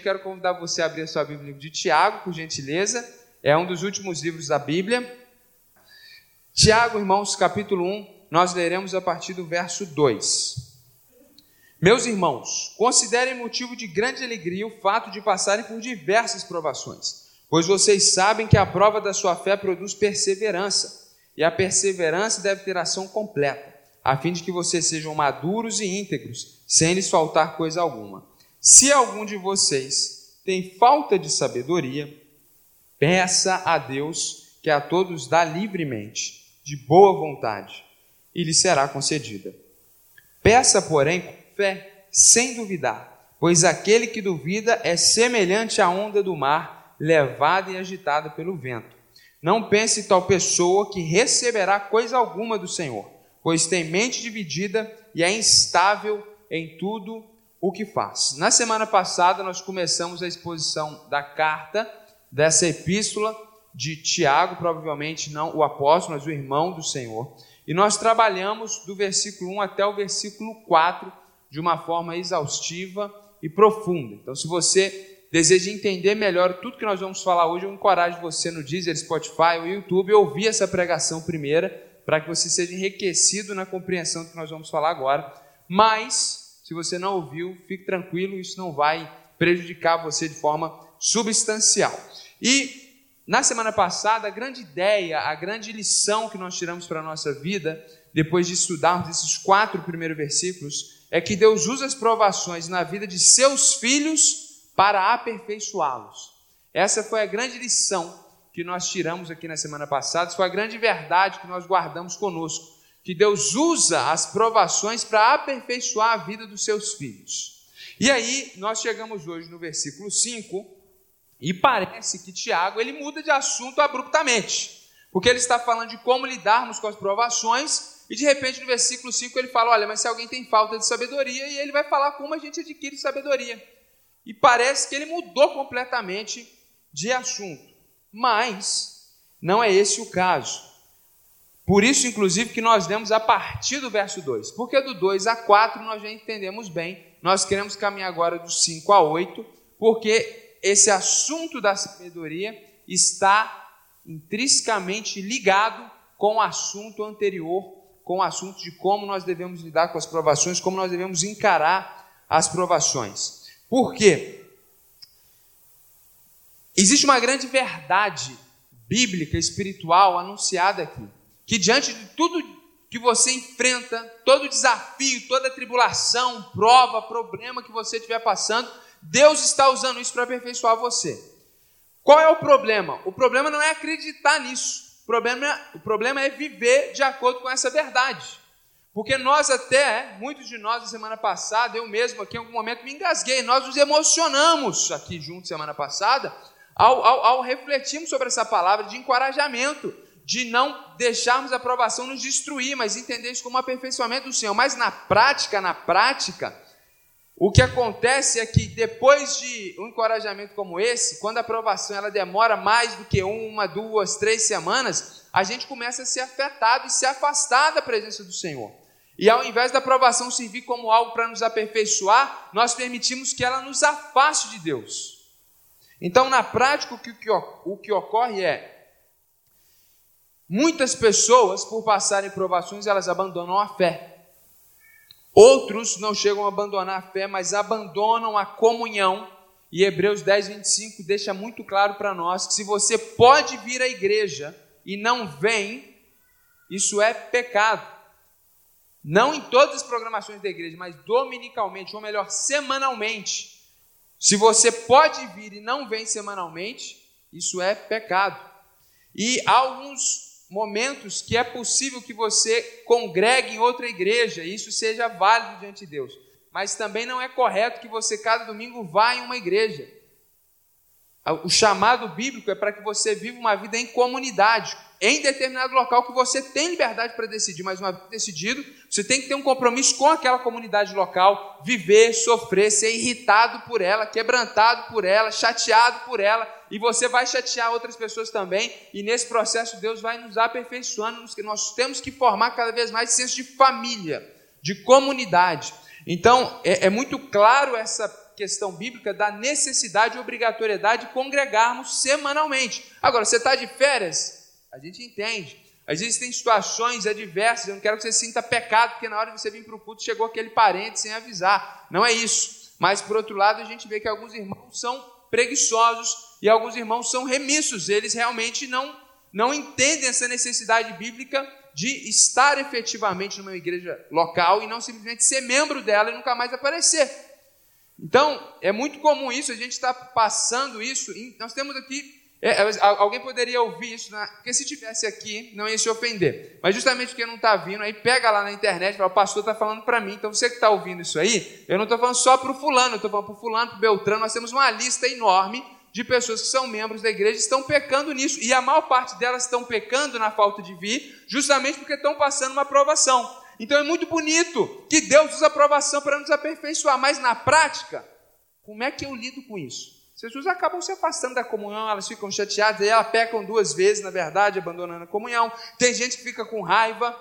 Quero convidar você a abrir a sua Bíblia de Tiago, por gentileza. É um dos últimos livros da Bíblia. Tiago, irmãos, capítulo 1, nós leremos a partir do verso 2. Meus irmãos, considerem motivo de grande alegria o fato de passarem por diversas provações, pois vocês sabem que a prova da sua fé produz perseverança, e a perseverança deve ter ação completa, a fim de que vocês sejam maduros e íntegros, sem lhes faltar coisa alguma. Se algum de vocês tem falta de sabedoria, peça a Deus que a todos dá livremente, de boa vontade, e lhe será concedida. Peça, porém, com fé, sem duvidar, pois aquele que duvida é semelhante à onda do mar, levada e agitada pelo vento. Não pense tal pessoa que receberá coisa alguma do Senhor, pois tem mente dividida e é instável em tudo o que faz. Na semana passada, nós começamos a exposição da carta, dessa epístola de Tiago, provavelmente não o apóstolo, mas o irmão do Senhor. E nós trabalhamos do versículo 1 até o versículo 4 de uma forma exaustiva e profunda. Então, se você deseja entender melhor tudo que nós vamos falar hoje, eu encorajo você no Deezer, Spotify ou YouTube ouvir essa pregação primeira, para que você seja enriquecido na compreensão do que nós vamos falar agora. Mas se você não ouviu, fique tranquilo, isso não vai prejudicar você de forma substancial. E na semana passada, a grande ideia, a grande lição que nós tiramos para a nossa vida, depois de estudarmos esses quatro primeiros versículos, é que Deus usa as provações na vida de seus filhos para aperfeiçoá-los. Essa foi a grande lição que nós tiramos aqui na semana passada, foi a grande verdade que nós guardamos conosco que Deus usa as provações para aperfeiçoar a vida dos seus filhos. E aí, nós chegamos hoje no versículo 5, e parece que Tiago ele muda de assunto abruptamente, porque ele está falando de como lidarmos com as provações, e de repente no versículo 5 ele fala: Olha, mas se alguém tem falta de sabedoria, e ele vai falar como a gente adquire sabedoria. E parece que ele mudou completamente de assunto, mas não é esse o caso. Por isso, inclusive, que nós lemos a partir do verso 2. Porque do 2 a 4 nós já entendemos bem. Nós queremos caminhar agora do 5 a 8, porque esse assunto da sabedoria está intrinsecamente ligado com o assunto anterior, com o assunto de como nós devemos lidar com as provações, como nós devemos encarar as provações. Por quê? Existe uma grande verdade bíblica, espiritual, anunciada aqui que diante de tudo que você enfrenta, todo desafio, toda tribulação, prova, problema que você estiver passando, Deus está usando isso para aperfeiçoar você. Qual é o problema? O problema não é acreditar nisso. O problema, o problema é viver de acordo com essa verdade. Porque nós até, muitos de nós, na semana passada, eu mesmo aqui em algum momento me engasguei, nós nos emocionamos aqui juntos semana passada, ao, ao, ao refletirmos sobre essa palavra de encorajamento de não deixarmos a aprovação nos destruir, mas entender isso como aperfeiçoamento do Senhor. Mas na prática, na prática, o que acontece é que depois de um encorajamento como esse, quando a aprovação ela demora mais do que uma, duas, três semanas, a gente começa a ser afetado e se afastar da presença do Senhor. E ao invés da aprovação servir como algo para nos aperfeiçoar, nós permitimos que ela nos afaste de Deus. Então, na prática, o que, o que ocorre é Muitas pessoas, por passarem provações, elas abandonam a fé. Outros não chegam a abandonar a fé, mas abandonam a comunhão. E Hebreus 10, 25 deixa muito claro para nós que se você pode vir à igreja e não vem, isso é pecado. Não em todas as programações da igreja, mas dominicalmente, ou melhor, semanalmente. Se você pode vir e não vem semanalmente, isso é pecado. E alguns momentos que é possível que você congregue em outra igreja e isso seja válido diante de Deus. Mas também não é correto que você cada domingo vá em uma igreja. O chamado bíblico é para que você viva uma vida em comunidade, em determinado local que você tem liberdade para decidir, mas uma vez decidido, você tem que ter um compromisso com aquela comunidade local, viver, sofrer, ser irritado por ela, quebrantado por ela, chateado por ela, e você vai chatear outras pessoas também, e nesse processo Deus vai nos aperfeiçoando, nós temos que formar cada vez mais senso de família, de comunidade. Então, é, é muito claro essa questão bíblica da necessidade e obrigatoriedade de congregarmos semanalmente. Agora, você está de férias? A gente entende. Às vezes tem situações adversas, eu não quero que você sinta pecado, porque na hora de você vir para o culto chegou aquele parente sem avisar. Não é isso. Mas, por outro lado, a gente vê que alguns irmãos são preguiçosos e alguns irmãos são remissos. Eles realmente não, não entendem essa necessidade bíblica de estar efetivamente numa igreja local e não simplesmente ser membro dela e nunca mais aparecer. Então, é muito comum isso, a gente está passando isso. Nós temos aqui. É, é alguém poderia ouvir isso, né? porque se tivesse aqui, não ia se ofender. Mas justamente porque não está vindo, aí pega lá na internet e fala: o pastor está falando para mim. Então, você que está ouvindo isso aí, eu não estou falando só para o fulano, eu estou falando para o fulano, para o Beltrano. Nós temos uma lista enorme de pessoas que são membros da igreja estão pecando nisso. E a maior parte delas estão pecando na falta de vir, justamente porque estão passando uma aprovação. Então é muito bonito que Deus usa aprovação para nos aperfeiçoar, mas na prática, como é que eu lido com isso? As pessoas acabam se afastando da comunhão, elas ficam chateadas, elas pecam duas vezes, na verdade, abandonando a comunhão. Tem gente que fica com raiva,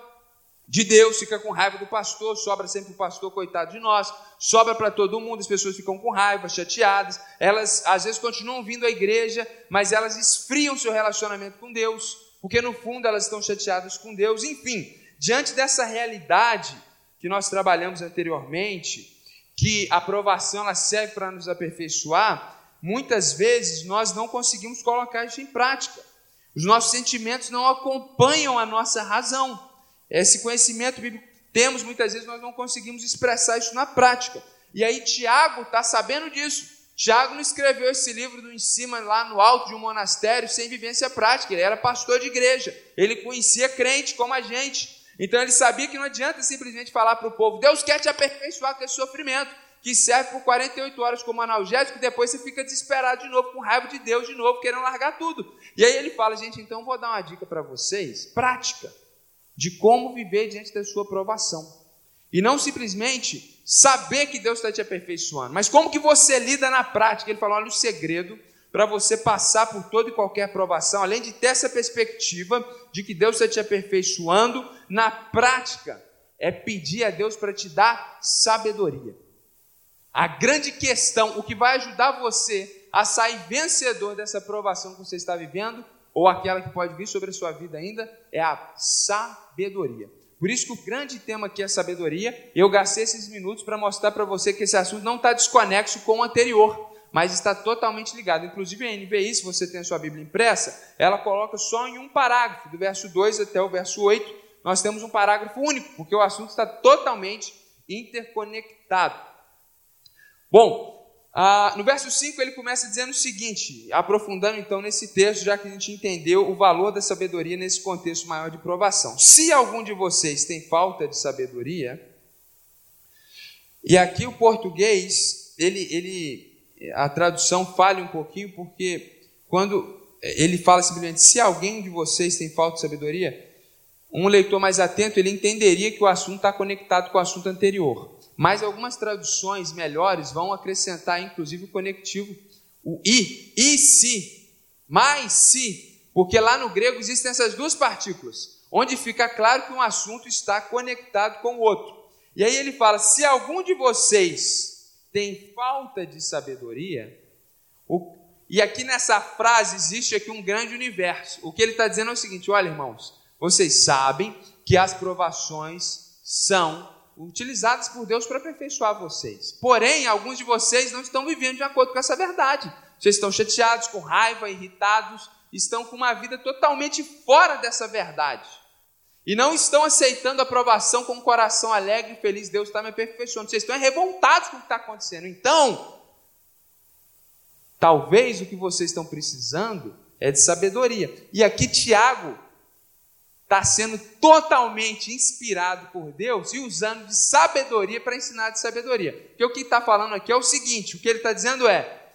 de Deus, fica com raiva do pastor, sobra sempre o pastor, coitado de nós, sobra para todo mundo, as pessoas ficam com raiva, chateadas, elas às vezes continuam vindo à igreja, mas elas esfriam seu relacionamento com Deus, porque no fundo elas estão chateadas com Deus, enfim, diante dessa realidade que nós trabalhamos anteriormente, que a aprovação ela serve para nos aperfeiçoar, muitas vezes nós não conseguimos colocar isso em prática, os nossos sentimentos não acompanham a nossa razão. Esse conhecimento bíblico temos, muitas vezes nós não conseguimos expressar isso na prática. E aí Tiago está sabendo disso. Tiago não escreveu esse livro do em cima, lá no alto de um monastério, sem vivência prática. Ele era pastor de igreja. Ele conhecia crente como a gente. Então ele sabia que não adianta simplesmente falar para o povo: Deus quer te aperfeiçoar com esse sofrimento, que serve por 48 horas como analgésico, e depois você fica desesperado de novo, com raiva de Deus de novo, querendo largar tudo. E aí ele fala: gente, então vou dar uma dica para vocês, prática de como viver diante da sua aprovação. E não simplesmente saber que Deus está te aperfeiçoando, mas como que você lida na prática. Ele falou: olha, o segredo para você passar por toda e qualquer aprovação, além de ter essa perspectiva de que Deus está te aperfeiçoando, na prática, é pedir a Deus para te dar sabedoria. A grande questão, o que vai ajudar você a sair vencedor dessa aprovação que você está vivendo, ou aquela que pode vir sobre a sua vida ainda, é a sabedoria. Por isso que o grande tema aqui é sabedoria. Eu gastei esses minutos para mostrar para você que esse assunto não está desconexo com o anterior, mas está totalmente ligado. Inclusive a NVI, se você tem a sua Bíblia impressa, ela coloca só em um parágrafo, do verso 2 até o verso 8, nós temos um parágrafo único, porque o assunto está totalmente interconectado. Bom, no verso 5 ele começa dizendo o seguinte, aprofundando então nesse texto, já que a gente entendeu o valor da sabedoria nesse contexto maior de provação. Se algum de vocês tem falta de sabedoria, e aqui o português, ele, ele, a tradução falha um pouquinho, porque quando ele fala simplesmente, se alguém de vocês tem falta de sabedoria, um leitor mais atento, ele entenderia que o assunto está conectado com o assunto anterior. Mas algumas traduções melhores vão acrescentar, inclusive, o conectivo, o i, e se, mais se, porque lá no grego existem essas duas partículas, onde fica claro que um assunto está conectado com o outro. E aí ele fala: se algum de vocês tem falta de sabedoria, o, e aqui nessa frase existe aqui um grande universo. O que ele está dizendo é o seguinte: olha, irmãos, vocês sabem que as provações são utilizadas por Deus para aperfeiçoar vocês. Porém, alguns de vocês não estão vivendo de acordo com essa verdade. Vocês estão chateados, com raiva, irritados, estão com uma vida totalmente fora dessa verdade. E não estão aceitando a aprovação com um coração alegre e feliz. Deus está me aperfeiçoando. Vocês estão revoltados com o que está acontecendo. Então, talvez o que vocês estão precisando é de sabedoria. E aqui Tiago está sendo totalmente inspirado por Deus e usando de sabedoria para ensinar de sabedoria. Porque o que está falando aqui é o seguinte: o que ele está dizendo é,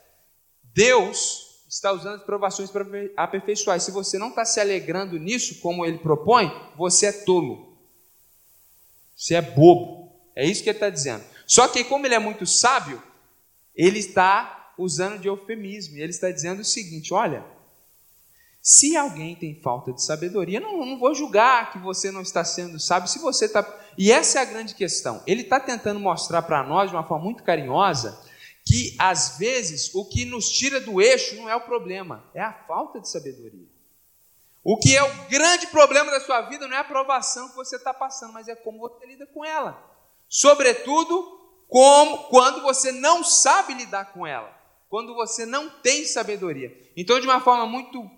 Deus está usando as provações para aperfeiçoar. E se você não está se alegrando nisso, como ele propõe, você é tolo. Você é bobo. É isso que ele está dizendo. Só que, como ele é muito sábio, ele está usando de eufemismo. Ele está dizendo o seguinte: olha, se alguém tem falta de sabedoria, não, não vou julgar que você não está sendo sábio, se você está. E essa é a grande questão. Ele está tentando mostrar para nós, de uma forma muito carinhosa, que às vezes o que nos tira do eixo não é o problema, é a falta de sabedoria. O que é o grande problema da sua vida não é a aprovação que você está passando, mas é como você lida com ela. Sobretudo, como quando você não sabe lidar com ela, quando você não tem sabedoria. Então, de uma forma muito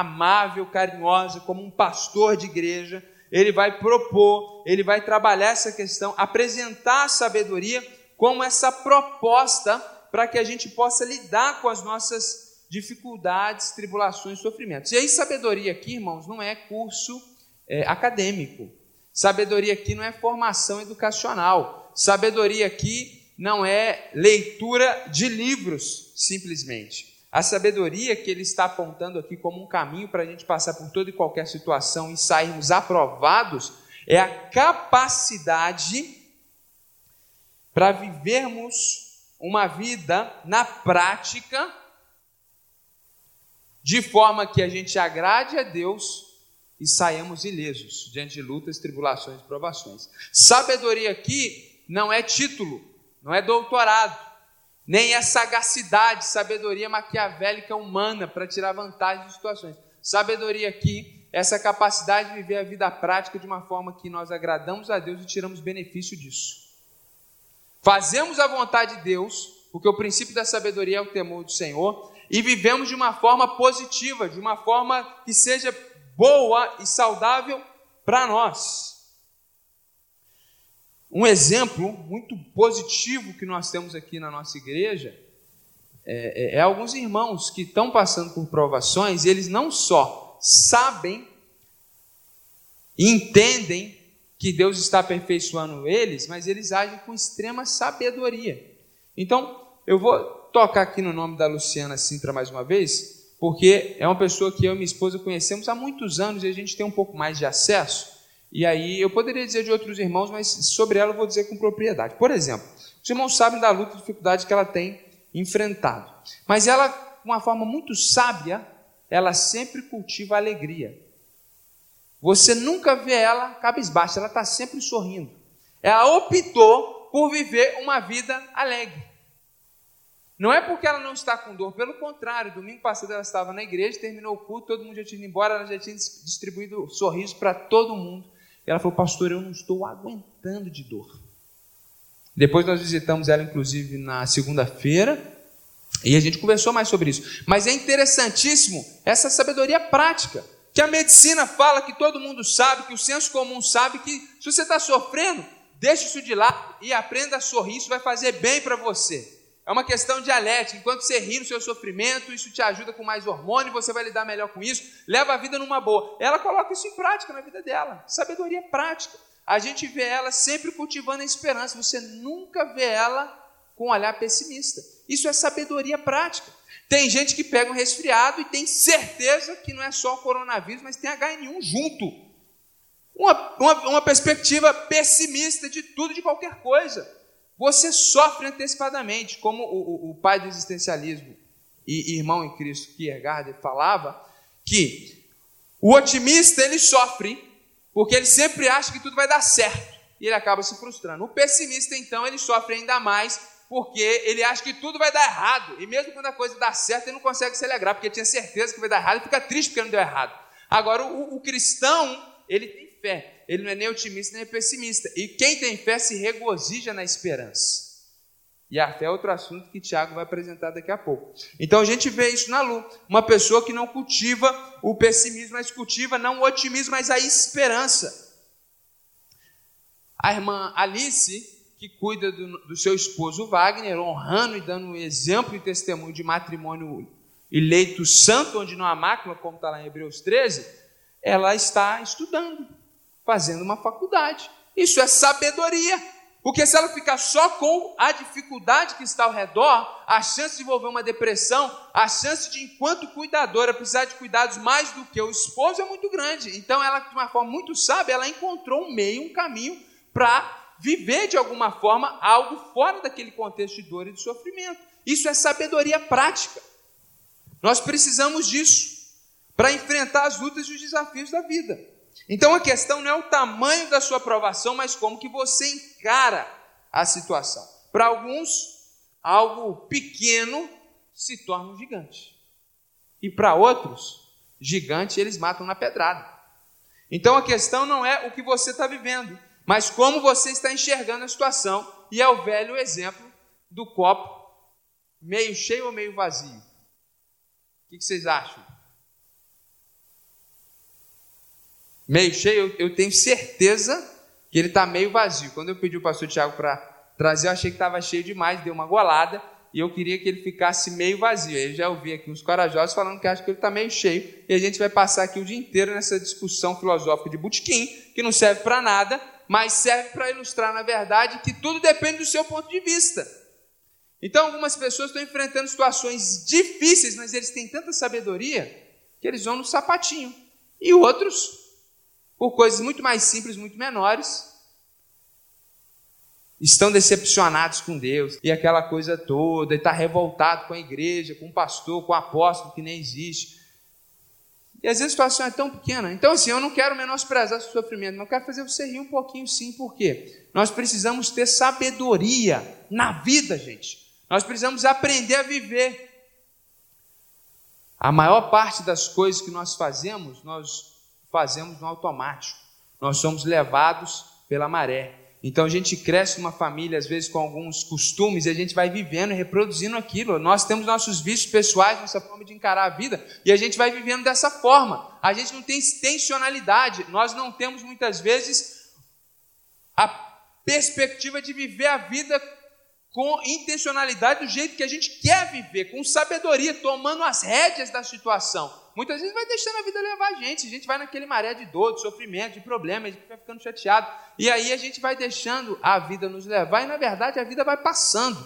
amável, carinhosa, como um pastor de igreja, ele vai propor, ele vai trabalhar essa questão, apresentar a sabedoria como essa proposta para que a gente possa lidar com as nossas dificuldades, tribulações, sofrimentos. E aí, sabedoria aqui, irmãos, não é curso é, acadêmico. Sabedoria aqui não é formação educacional. Sabedoria aqui não é leitura de livros, simplesmente. A sabedoria que ele está apontando aqui como um caminho para a gente passar por toda e qualquer situação e sairmos aprovados é a capacidade para vivermos uma vida na prática de forma que a gente agrade a Deus e saiamos ilesos diante de lutas, tribulações e provações. Sabedoria aqui não é título, não é doutorado, nem é sagacidade, sabedoria maquiavélica humana para tirar vantagem de situações. Sabedoria aqui essa capacidade de viver a vida prática de uma forma que nós agradamos a Deus e tiramos benefício disso. Fazemos a vontade de Deus, porque o princípio da sabedoria é o temor do Senhor, e vivemos de uma forma positiva, de uma forma que seja boa e saudável para nós. Um exemplo muito positivo que nós temos aqui na nossa igreja é, é, é alguns irmãos que estão passando por provações, eles não só sabem e entendem que Deus está aperfeiçoando eles, mas eles agem com extrema sabedoria. Então, eu vou tocar aqui no nome da Luciana Sintra mais uma vez, porque é uma pessoa que eu e minha esposa conhecemos há muitos anos e a gente tem um pouco mais de acesso. E aí eu poderia dizer de outros irmãos, mas sobre ela eu vou dizer com propriedade. Por exemplo, os irmãos sabem da luta e dificuldade que ela tem enfrentado. Mas ela, de uma forma muito sábia, ela sempre cultiva alegria. Você nunca vê ela cabisbaixa, ela está sempre sorrindo. Ela optou por viver uma vida alegre. Não é porque ela não está com dor, pelo contrário, domingo passado ela estava na igreja, terminou o culto, todo mundo já tinha ido embora, ela já tinha distribuído sorriso para todo mundo. E ela falou, pastor, eu não estou aguentando de dor. Depois nós visitamos ela, inclusive, na segunda-feira, e a gente conversou mais sobre isso. Mas é interessantíssimo essa sabedoria prática, que a medicina fala que todo mundo sabe, que o senso comum sabe que se você está sofrendo, deixe isso de lado e aprenda a sorrir, isso vai fazer bem para você. É uma questão dialética. Enquanto você ri no seu sofrimento, isso te ajuda com mais hormônio, você vai lidar melhor com isso, leva a vida numa boa. Ela coloca isso em prática na vida dela. Sabedoria prática. A gente vê ela sempre cultivando a esperança. Você nunca vê ela com um olhar pessimista. Isso é sabedoria prática. Tem gente que pega um resfriado e tem certeza que não é só o coronavírus, mas tem HN1 junto. Uma, uma, uma perspectiva pessimista de tudo, de qualquer coisa. Você sofre antecipadamente, como o, o, o pai do existencialismo e irmão em Cristo Kierkegaard falava, que o otimista ele sofre porque ele sempre acha que tudo vai dar certo e ele acaba se frustrando. O pessimista então ele sofre ainda mais porque ele acha que tudo vai dar errado e mesmo quando a coisa dá certo ele não consegue se alegrar porque tinha certeza que vai dar errado e fica triste porque não deu errado. Agora o, o cristão ele tem fé ele não é nem otimista nem pessimista. E quem tem fé se regozija na esperança. E a fé é outro assunto que Tiago vai apresentar daqui a pouco. Então a gente vê isso na Lu. Uma pessoa que não cultiva o pessimismo, mas cultiva não o otimismo, mas a esperança. A irmã Alice, que cuida do, do seu esposo Wagner, honrando e dando exemplo e testemunho de matrimônio eleito santo, onde não há mácula, como está lá em Hebreus 13, ela está estudando fazendo uma faculdade. Isso é sabedoria. Porque se ela ficar só com a dificuldade que está ao redor, a chance de desenvolver uma depressão, a chance de, enquanto cuidadora, precisar de cuidados mais do que o esposo é muito grande. Então, ela, de uma forma muito sábia, ela encontrou um meio, um caminho para viver de alguma forma algo fora daquele contexto de dor e de sofrimento. Isso é sabedoria prática. Nós precisamos disso para enfrentar as lutas e os desafios da vida. Então a questão não é o tamanho da sua aprovação, mas como que você encara a situação. Para alguns, algo pequeno se torna um gigante. E para outros, gigante eles matam na pedrada. Então a questão não é o que você está vivendo, mas como você está enxergando a situação. E é o velho exemplo do copo meio cheio ou meio vazio. O que vocês acham? Meio cheio, eu tenho certeza que ele está meio vazio. Quando eu pedi o pastor Tiago para trazer, eu achei que estava cheio demais, deu uma golada e eu queria que ele ficasse meio vazio. Eu já ouvi aqui uns corajosos falando que acham que ele está meio cheio, e a gente vai passar aqui o dia inteiro nessa discussão filosófica de butiquim, que não serve para nada, mas serve para ilustrar, na verdade, que tudo depende do seu ponto de vista. Então, algumas pessoas estão enfrentando situações difíceis, mas eles têm tanta sabedoria que eles vão no sapatinho. E outros, por coisas muito mais simples, muito menores, estão decepcionados com Deus e aquela coisa toda, e está revoltado com a igreja, com o pastor, com o apóstolo que nem existe. E às vezes a situação é tão pequena. Então, assim, eu não quero menosprezar seu sofrimento, não quero fazer você rir um pouquinho sim, porque nós precisamos ter sabedoria na vida, gente. Nós precisamos aprender a viver. A maior parte das coisas que nós fazemos, nós fazemos no automático. Nós somos levados pela maré. Então a gente cresce numa família, às vezes com alguns costumes, e a gente vai vivendo e reproduzindo aquilo. Nós temos nossos vícios pessoais, nossa forma de encarar a vida, e a gente vai vivendo dessa forma. A gente não tem intencionalidade, nós não temos muitas vezes a perspectiva de viver a vida com intencionalidade do jeito que a gente quer viver, com sabedoria, tomando as rédeas da situação. Muitas vezes vai deixando a vida levar a gente, a gente vai naquele maré de dor, de sofrimento, de problema, a gente vai ficando chateado. E aí a gente vai deixando a vida nos levar e na verdade a vida vai passando.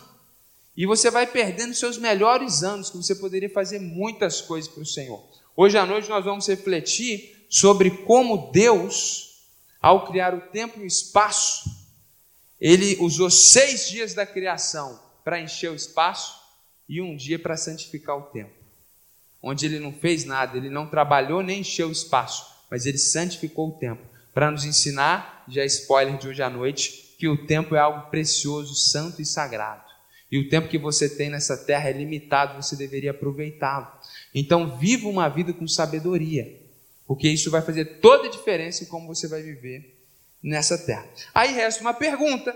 E você vai perdendo seus melhores anos, que você poderia fazer muitas coisas para o Senhor. Hoje à noite nós vamos refletir sobre como Deus, ao criar o tempo e o espaço, ele usou seis dias da criação para encher o espaço e um dia para santificar o tempo onde ele não fez nada, ele não trabalhou nem encheu o espaço, mas ele santificou o tempo para nos ensinar, já spoiler de hoje à noite, que o tempo é algo precioso, santo e sagrado. E o tempo que você tem nessa terra é limitado, você deveria aproveitá-lo. Então, viva uma vida com sabedoria, porque isso vai fazer toda a diferença em como você vai viver nessa terra. Aí resta uma pergunta: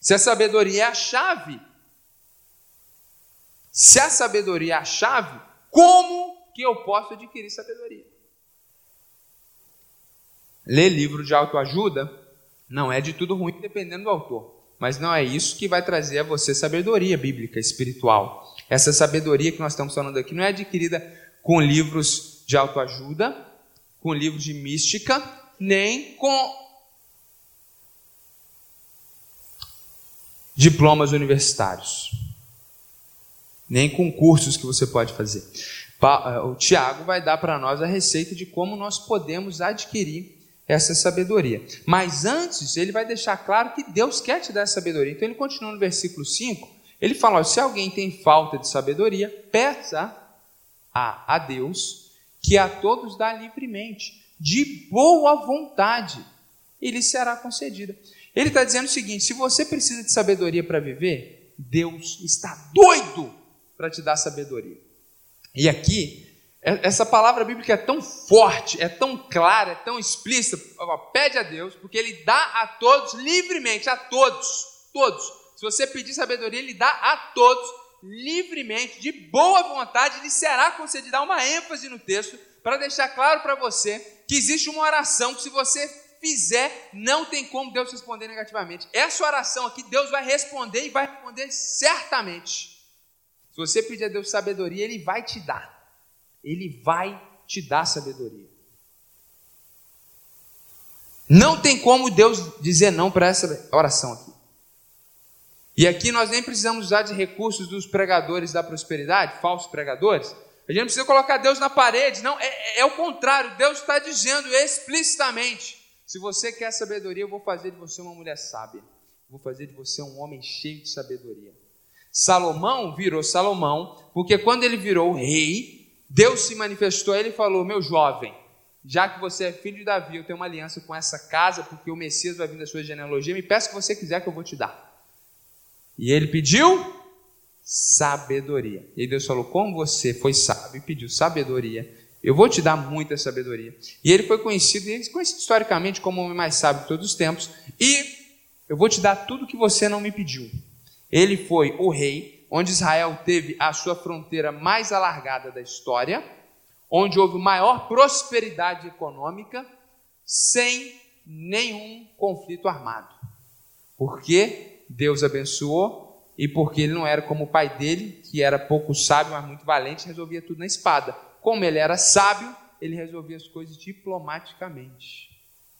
se a sabedoria é a chave, se a sabedoria é a chave, como que eu posso adquirir sabedoria? Ler livro de autoajuda não é de tudo ruim, dependendo do autor. Mas não é isso que vai trazer a você sabedoria bíblica, espiritual. Essa sabedoria que nós estamos falando aqui não é adquirida com livros de autoajuda, com livros de mística, nem com diplomas universitários nem com cursos que você pode fazer. Eh, o Tiago vai dar para nós a receita de como nós podemos adquirir essa sabedoria. Mas antes, ele vai deixar claro que Deus quer te dar essa sabedoria. Então ele continua no versículo 5, ele fala: se alguém tem falta de sabedoria, peça a, a Deus, que a todos dá livremente, de boa vontade, e lhe será concedida. Ele está dizendo o seguinte: se você precisa de sabedoria para viver, Deus está doido para te dar sabedoria. E aqui, é, essa palavra bíblica é tão forte, é tão clara, é tão explícita. Pede a Deus, porque Ele dá a todos livremente, a todos, todos. Se você pedir sabedoria, Ele dá a todos livremente, de boa vontade, lhe será concedida. Dá uma ênfase no texto para deixar claro para você que existe uma oração que, se você fizer, não tem como Deus responder negativamente. Essa oração aqui, Deus vai responder e vai responder certamente. Se você pedir a Deus sabedoria, Ele vai te dar. Ele vai te dar sabedoria. Não tem como Deus dizer não para essa oração aqui. E aqui nós nem precisamos usar de recursos dos pregadores da prosperidade, falsos pregadores. A gente não precisa colocar Deus na parede, não, é, é, é o contrário. Deus está dizendo explicitamente: se você quer sabedoria, eu vou fazer de você uma mulher sábia, vou fazer de você um homem cheio de sabedoria. Salomão virou Salomão, porque quando ele virou rei, Deus se manifestou a ele e falou: Meu jovem, já que você é filho de Davi, eu tenho uma aliança com essa casa, porque o Messias vai vir da sua genealogia, me peça o que você quiser que eu vou te dar. E ele pediu sabedoria. E Deus falou: Como você foi sábio e pediu sabedoria, eu vou te dar muita sabedoria. E ele foi conhecido, e conhecido historicamente como o homem mais sábio de todos os tempos. E eu vou te dar tudo que você não me pediu. Ele foi o rei, onde Israel teve a sua fronteira mais alargada da história, onde houve maior prosperidade econômica, sem nenhum conflito armado. Porque Deus abençoou e porque ele não era como o pai dele, que era pouco sábio, mas muito valente, resolvia tudo na espada. Como ele era sábio, ele resolvia as coisas diplomaticamente.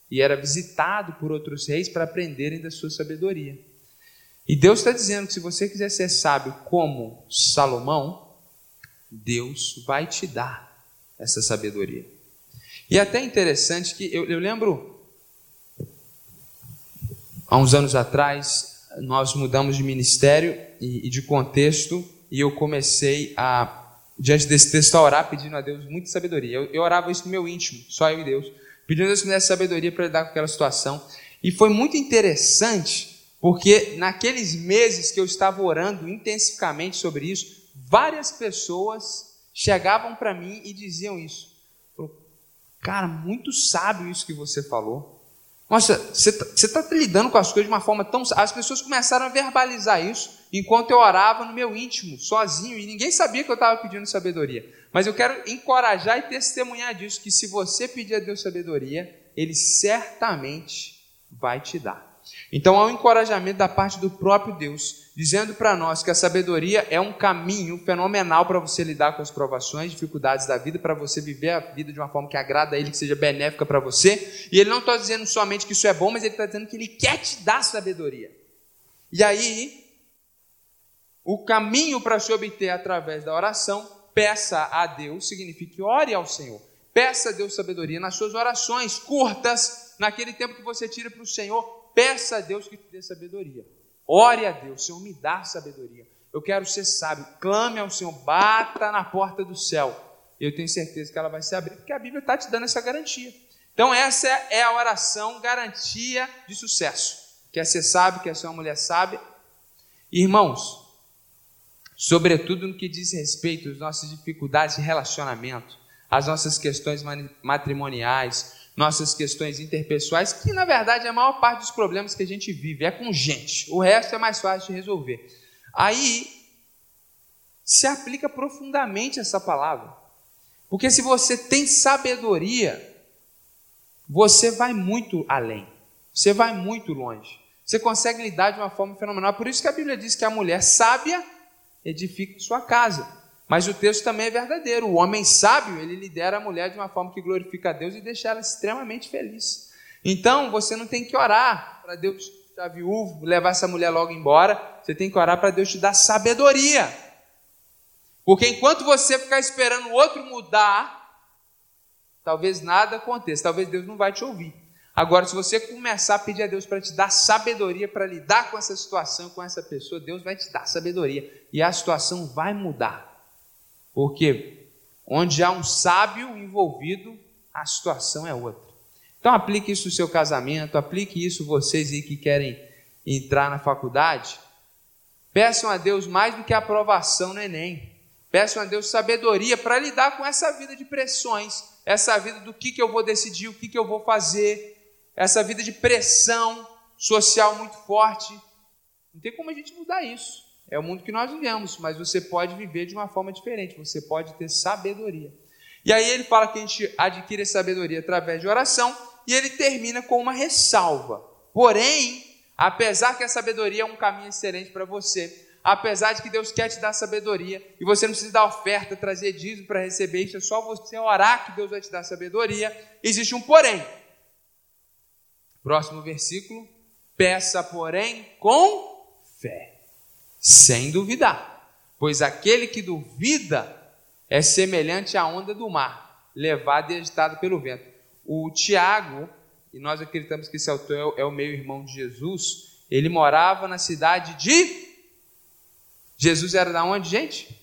E era visitado por outros reis para aprenderem da sua sabedoria. E Deus está dizendo que se você quiser ser sábio como Salomão, Deus vai te dar essa sabedoria. E é até interessante que eu, eu lembro há uns anos atrás, nós mudamos de ministério e, e de contexto, e eu comecei a, diante desse texto, a orar pedindo a Deus muita sabedoria. Eu, eu orava isso no meu íntimo, só eu e Deus, pedindo a Deus que me desse sabedoria para lidar com aquela situação. E foi muito interessante, porque naqueles meses que eu estava orando intensivamente sobre isso, várias pessoas chegavam para mim e diziam isso. Cara, muito sábio isso que você falou. Nossa, você está tá lidando com as coisas de uma forma tão. As pessoas começaram a verbalizar isso enquanto eu orava no meu íntimo, sozinho, e ninguém sabia que eu estava pedindo sabedoria. Mas eu quero encorajar e testemunhar disso: que se você pedir a Deus sabedoria, Ele certamente vai te dar. Então há um encorajamento da parte do próprio Deus, dizendo para nós que a sabedoria é um caminho fenomenal para você lidar com as provações, dificuldades da vida, para você viver a vida de uma forma que agrada a Ele, que seja benéfica para você. E Ele não está dizendo somente que isso é bom, mas Ele está dizendo que Ele quer te dar sabedoria. E aí, o caminho para se obter através da oração, peça a Deus, significa ore ao Senhor. Peça a Deus sabedoria nas suas orações curtas, naquele tempo que você tira para o Senhor, peça a Deus que te dê sabedoria. Ore a Deus, Senhor, me dá sabedoria. Eu quero ser sábio. Clame ao Senhor, bata na porta do céu. Eu tenho certeza que ela vai se abrir, porque a Bíblia está te dando essa garantia. Então, essa é a oração garantia de sucesso. Quer ser sábio, quer ser uma mulher sábia. Irmãos, sobretudo no que diz respeito às nossas dificuldades de relacionamento, às nossas questões matrimoniais, nossas questões interpessoais, que na verdade a maior parte dos problemas que a gente vive é com gente, o resto é mais fácil de resolver. Aí se aplica profundamente essa palavra, porque se você tem sabedoria, você vai muito além, você vai muito longe, você consegue lidar de uma forma fenomenal. Por isso que a Bíblia diz que a mulher sábia edifica sua casa. Mas o texto também é verdadeiro. O homem sábio, ele lidera a mulher de uma forma que glorifica a Deus e deixa ela extremamente feliz. Então, você não tem que orar para Deus estar viúvo, levar essa mulher logo embora. Você tem que orar para Deus te dar sabedoria. Porque enquanto você ficar esperando o outro mudar, talvez nada aconteça, talvez Deus não vai te ouvir. Agora, se você começar a pedir a Deus para te dar sabedoria para lidar com essa situação, com essa pessoa, Deus vai te dar sabedoria e a situação vai mudar. Porque onde há um sábio envolvido, a situação é outra. Então aplique isso no seu casamento, aplique isso vocês aí que querem entrar na faculdade. Peçam a Deus mais do que aprovação no Enem. Peçam a Deus sabedoria para lidar com essa vida de pressões, essa vida do que, que eu vou decidir, o que, que eu vou fazer, essa vida de pressão social muito forte. Não tem como a gente mudar isso. É o mundo que nós vivemos, mas você pode viver de uma forma diferente, você pode ter sabedoria. E aí ele fala que a gente adquire sabedoria através de oração, e ele termina com uma ressalva. Porém, apesar que a sabedoria é um caminho excelente para você, apesar de que Deus quer te dar sabedoria, e você não precisa dar oferta, trazer dízimo para receber isso, é só você orar que Deus vai te dar sabedoria, existe um porém. Próximo versículo, peça porém com fé sem duvidar, pois aquele que duvida é semelhante à onda do mar, levado e agitado pelo vento. O Tiago, e nós acreditamos que esse autor é o meio-irmão de Jesus, ele morava na cidade de. Jesus era da onde, gente?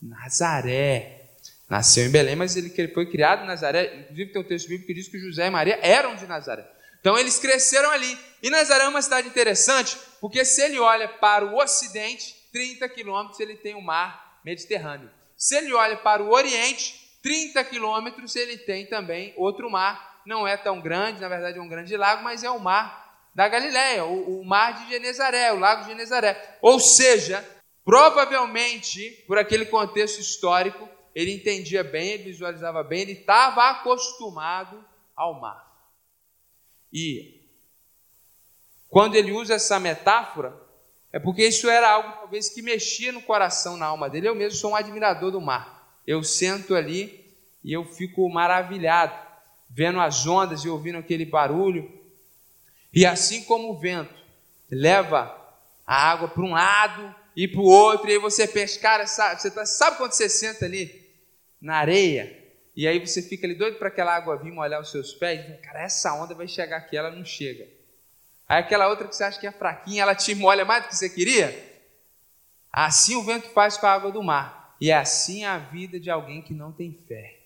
Nazaré. Nasceu em Belém, mas ele foi criado em Nazaré. Inclusive tem um texto bíblico que diz que José e Maria eram de Nazaré. Então eles cresceram ali. E Nazaré é uma cidade interessante, porque se ele olha para o ocidente, 30 quilômetros ele tem o mar Mediterrâneo. Se ele olha para o Oriente, 30 quilômetros ele tem também outro mar. Não é tão grande, na verdade é um grande lago, mas é o mar da Galileia, o, o mar de Genezaré, o lago de Genezaré. Ou seja, provavelmente, por aquele contexto histórico, ele entendia bem, ele visualizava bem, ele estava acostumado ao mar. E quando ele usa essa metáfora, é porque isso era algo talvez que mexia no coração, na alma dele. Eu mesmo sou um admirador do mar. Eu sento ali e eu fico maravilhado, vendo as ondas e ouvindo aquele barulho. E assim como o vento leva a água para um lado e para o outro, e aí você pensa, cara, sabe, você tá, sabe quando você senta ali na areia, e aí você fica ali doido para aquela água vir molhar os seus pés, e, cara, essa onda vai chegar aqui, ela não chega. Aí aquela outra que você acha que é fraquinha, ela te molha mais do que você queria. Assim o vento faz com a água do mar. E é assim a vida de alguém que não tem fé.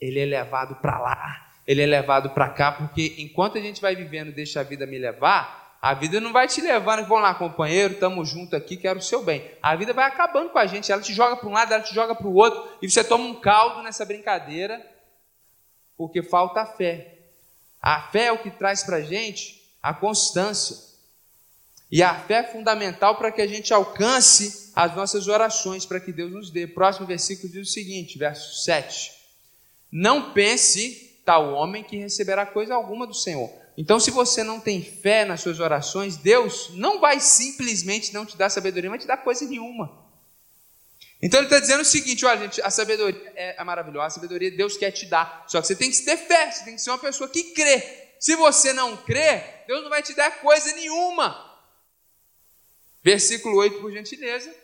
Ele é levado para lá, ele é levado para cá, porque enquanto a gente vai vivendo, deixa a vida me levar, a vida não vai te levando, vamos lá, companheiro, estamos juntos aqui, quero o seu bem. A vida vai acabando com a gente, ela te joga para um lado, ela te joga para o outro, e você toma um caldo nessa brincadeira, porque falta a fé. A fé é o que traz para a gente a constância. E a fé é fundamental para que a gente alcance as nossas orações, para que Deus nos dê. Próximo versículo diz o seguinte, verso 7. Não pense tal homem que receberá coisa alguma do Senhor então, se você não tem fé nas suas orações, Deus não vai simplesmente não te dar sabedoria, mas te dar coisa nenhuma. Então ele está dizendo o seguinte: olha, gente, a sabedoria é maravilhosa, a sabedoria Deus quer te dar. Só que você tem que ter fé, você tem que ser uma pessoa que crê. Se você não crê, Deus não vai te dar coisa nenhuma. Versículo 8, por gentileza.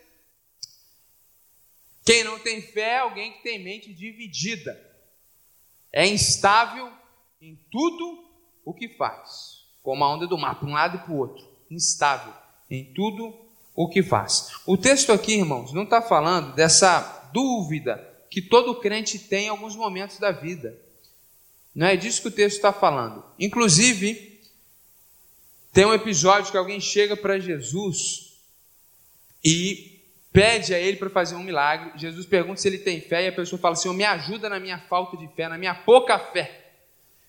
Quem não tem fé é alguém que tem mente dividida, é instável em tudo o que faz, como a onda do mar, para um lado e para o outro, instável em tudo o que faz. O texto aqui, irmãos, não está falando dessa dúvida que todo crente tem em alguns momentos da vida. Não é disso que o texto está falando. Inclusive, tem um episódio que alguém chega para Jesus e pede a ele para fazer um milagre. Jesus pergunta se ele tem fé e a pessoa fala: Senhor, me ajuda na minha falta de fé, na minha pouca fé.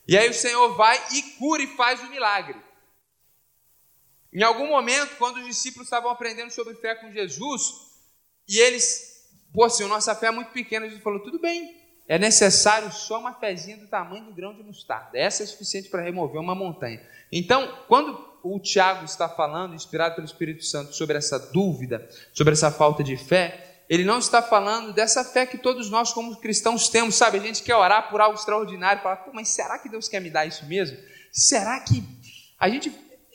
E aí o Senhor vai e cura e faz o milagre. Em algum momento, quando os discípulos estavam aprendendo sobre fé com Jesus, e eles, pô, Senhor, nossa fé é muito pequena, Jesus falou: tudo bem, é necessário só uma fezinha do tamanho do grão de mostarda. Essa é suficiente para remover uma montanha. Então, quando o Tiago está falando, inspirado pelo Espírito Santo, sobre essa dúvida, sobre essa falta de fé, ele não está falando dessa fé que todos nós, como cristãos, temos, sabe? A gente quer orar por algo extraordinário, falar, pô, mas será que Deus quer me dar isso mesmo? Será que. A gente.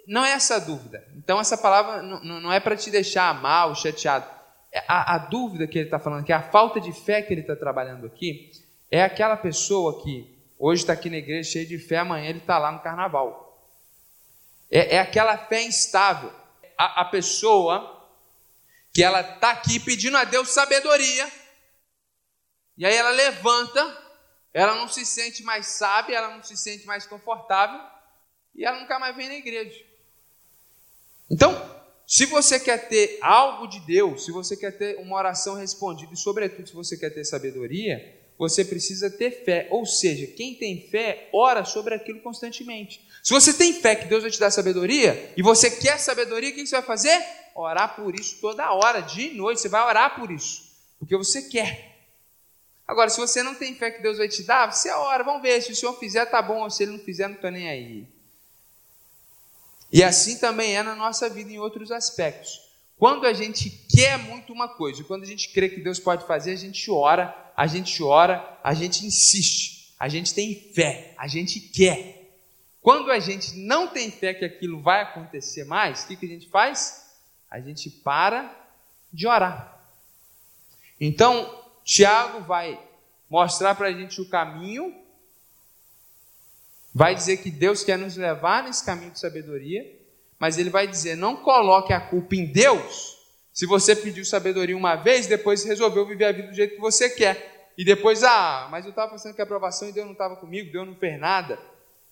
Não é essa a dúvida. Então, essa palavra não, é para te deixar mal, chateado. É a, a dúvida que ele está falando, que a falta de fé que ele está trabalhando aqui, é aquela pessoa que hoje está aqui na igreja cheio de fé, amanhã ele está lá no carnaval. É, é aquela fé instável. a, a pessoa que ela está aqui pedindo a Deus sabedoria, e aí ela levanta, ela não se sente mais sábia, ela não se sente mais confortável, e ela nunca mais vem na igreja. Então, se você quer ter algo de Deus, se você quer ter uma oração respondida, e sobretudo se você quer ter sabedoria, você precisa ter fé. Ou seja, quem tem fé, ora sobre aquilo constantemente. Se você tem fé que Deus vai te dar sabedoria, e você quer sabedoria, o que você vai fazer? Orar por isso toda hora, dia e noite. Você vai orar por isso, porque você quer. Agora, se você não tem fé que Deus vai te dar, você ora, vamos ver. Se o Senhor fizer, tá bom. Se Ele não fizer, não estou nem aí. E assim também é na nossa vida em outros aspectos. Quando a gente quer muito uma coisa, quando a gente crê que Deus pode fazer, a gente ora, a gente ora, a gente insiste, a gente tem fé, a gente quer. Quando a gente não tem fé que aquilo vai acontecer mais, o que, que a gente faz? A gente para de orar. Então, Tiago vai mostrar para a gente o caminho, vai dizer que Deus quer nos levar nesse caminho de sabedoria, mas ele vai dizer: não coloque a culpa em Deus. Se você pediu sabedoria uma vez, depois resolveu viver a vida do jeito que você quer. E depois, ah, mas eu estava pensando que a aprovação e Deus não estava comigo, Deus não fez nada.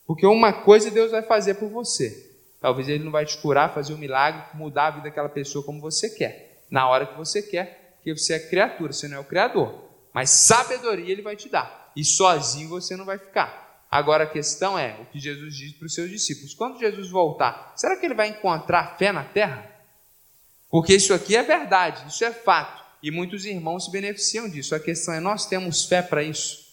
Porque uma coisa Deus vai fazer por você. Talvez ele não vai te curar, fazer um milagre, mudar a vida daquela pessoa como você quer, na hora que você quer, porque você é criatura, você não é o criador. Mas sabedoria ele vai te dar, e sozinho você não vai ficar. Agora a questão é o que Jesus diz para os seus discípulos: quando Jesus voltar, será que ele vai encontrar fé na terra? Porque isso aqui é verdade, isso é fato, e muitos irmãos se beneficiam disso. A questão é: nós temos fé para isso?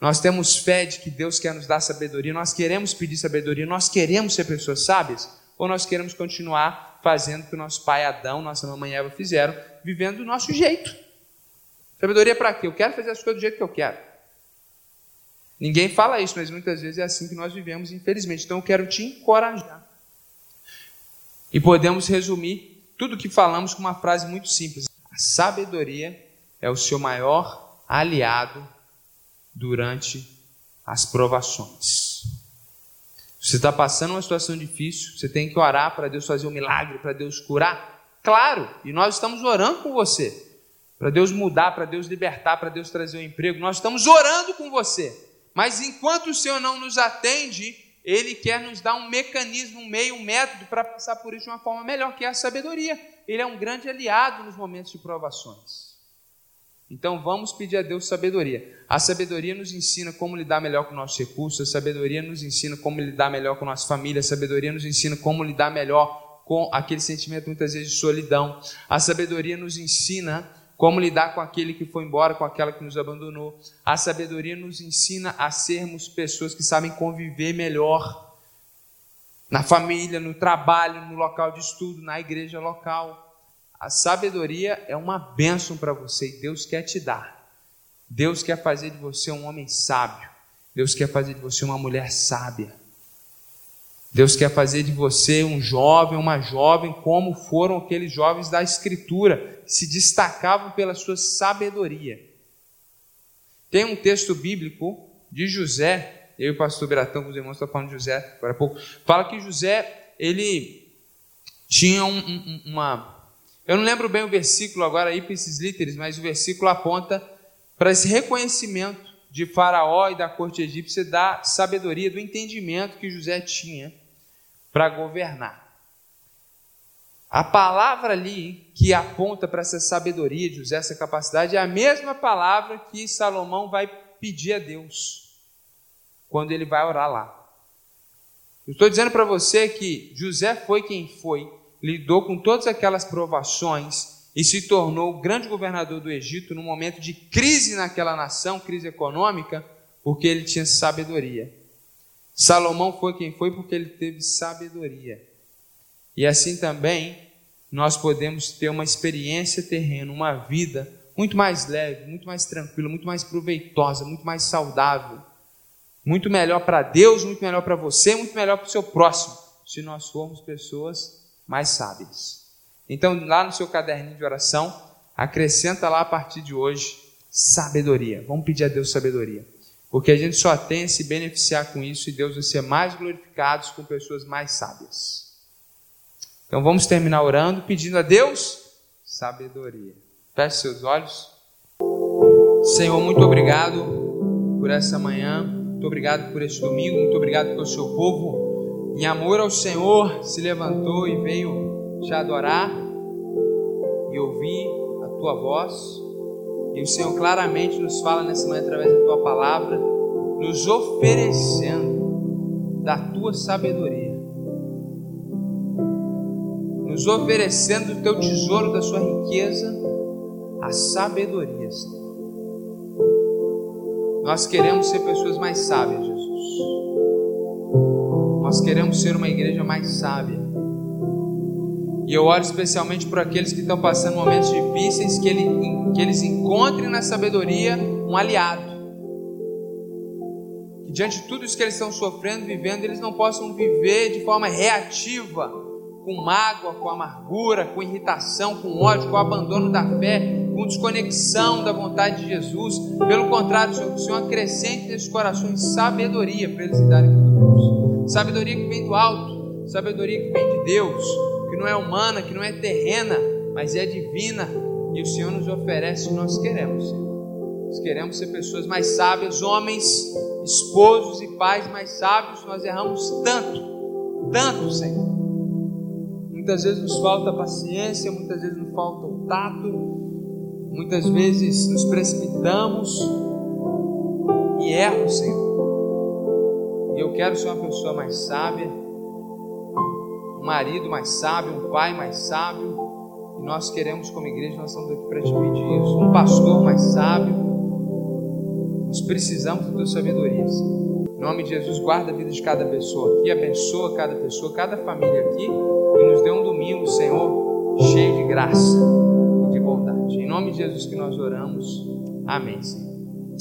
Nós temos fé de que Deus quer nos dar sabedoria, nós queremos pedir sabedoria, nós queremos ser pessoas sábias, ou nós queremos continuar fazendo o que o nosso pai Adão, nossa mamãe Eva fizeram, vivendo do nosso jeito. Sabedoria para quê? Eu quero fazer as coisas do jeito que eu quero. Ninguém fala isso, mas muitas vezes é assim que nós vivemos, infelizmente. Então eu quero te encorajar. E podemos resumir tudo o que falamos com uma frase muito simples: a sabedoria é o seu maior aliado durante as provações. Você está passando uma situação difícil, você tem que orar para Deus fazer um milagre, para Deus curar? Claro, e nós estamos orando com você, para Deus mudar, para Deus libertar, para Deus trazer um emprego, nós estamos orando com você. Mas enquanto o Senhor não nos atende, Ele quer nos dar um mecanismo, um meio, um método para passar por isso de uma forma melhor, que é a sabedoria. Ele é um grande aliado nos momentos de provações. Então vamos pedir a Deus sabedoria. A sabedoria nos ensina como lidar melhor com nossos recursos, a sabedoria nos ensina como lidar melhor com nossa família, a sabedoria nos ensina como lidar melhor com aquele sentimento muitas vezes de solidão. A sabedoria nos ensina como lidar com aquele que foi embora, com aquela que nos abandonou. A sabedoria nos ensina a sermos pessoas que sabem conviver melhor na família, no trabalho, no local de estudo, na igreja local. A sabedoria é uma bênção para você e Deus quer te dar. Deus quer fazer de você um homem sábio. Deus quer fazer de você uma mulher sábia. Deus quer fazer de você um jovem, uma jovem, como foram aqueles jovens da Escritura, que se destacavam pela sua sabedoria. Tem um texto bíblico de José, eu e o pastor Beratão, com os irmãos, estão falando de José agora há pouco, fala que José, ele tinha um, um, uma eu não lembro bem o versículo agora, ipsis literis, mas o versículo aponta para esse reconhecimento de Faraó e da corte egípcia da sabedoria, do entendimento que José tinha para governar. A palavra ali que aponta para essa sabedoria de José, essa capacidade, é a mesma palavra que Salomão vai pedir a Deus quando ele vai orar lá. Eu estou dizendo para você que José foi quem foi lidou com todas aquelas provações e se tornou o grande governador do Egito no momento de crise naquela nação, crise econômica, porque ele tinha sabedoria. Salomão foi quem foi porque ele teve sabedoria. E assim também nós podemos ter uma experiência terrena, uma vida muito mais leve, muito mais tranquila, muito mais proveitosa, muito mais saudável, muito melhor para Deus, muito melhor para você, muito melhor para o seu próximo, se nós formos pessoas mais sábias. Então, lá no seu caderninho de oração, acrescenta lá a partir de hoje sabedoria. Vamos pedir a Deus sabedoria. Porque a gente só tem a se beneficiar com isso e Deus vai ser mais glorificado com pessoas mais sábias. Então vamos terminar orando, pedindo a Deus sabedoria. Feche seus olhos. Senhor, muito obrigado por essa manhã. Muito obrigado por esse domingo. Muito obrigado pelo seu povo em amor ao Senhor, se levantou e veio te adorar e ouvir a tua voz. E o Senhor claramente nos fala nessa manhã através da tua palavra, nos oferecendo da tua sabedoria, nos oferecendo do teu tesouro, da sua riqueza, a sabedoria, Senhor. Nós queremos ser pessoas mais sábias, Jesus. Nós queremos ser uma igreja mais sábia. E eu oro especialmente por aqueles que estão passando momentos difíceis, que, ele, que eles encontrem na sabedoria um aliado. Que diante de tudo isso que eles estão sofrendo, vivendo, eles não possam viver de forma reativa, com mágoa, com amargura, com irritação, com ódio, com abandono da fé, com desconexão da vontade de Jesus. Pelo contrário, Senhor, o Senhor acrescente nesses corações sabedoria para eles lidarem com tudo isso. Sabedoria que vem do alto, sabedoria que vem de Deus, que não é humana, que não é terrena, mas é divina. E o Senhor nos oferece e nós queremos, Senhor. Nós queremos ser pessoas mais sábias, homens, esposos e pais mais sábios. Nós erramos tanto, tanto, Senhor. Muitas vezes nos falta paciência, muitas vezes nos falta o tato, muitas vezes nos precipitamos e erro, Senhor. E eu quero ser uma pessoa mais sábia, um marido mais sábio, um pai mais sábio. E nós queremos, como igreja, nós estamos aqui para te pedir isso. Um pastor mais sábio. Nós precisamos da tua sabedoria. Em nome de Jesus, guarda a vida de cada pessoa aqui, abençoa cada pessoa, cada família aqui e nos dê um domingo, Senhor, cheio de graça e de bondade. Em nome de Jesus que nós oramos. Amém, Senhor.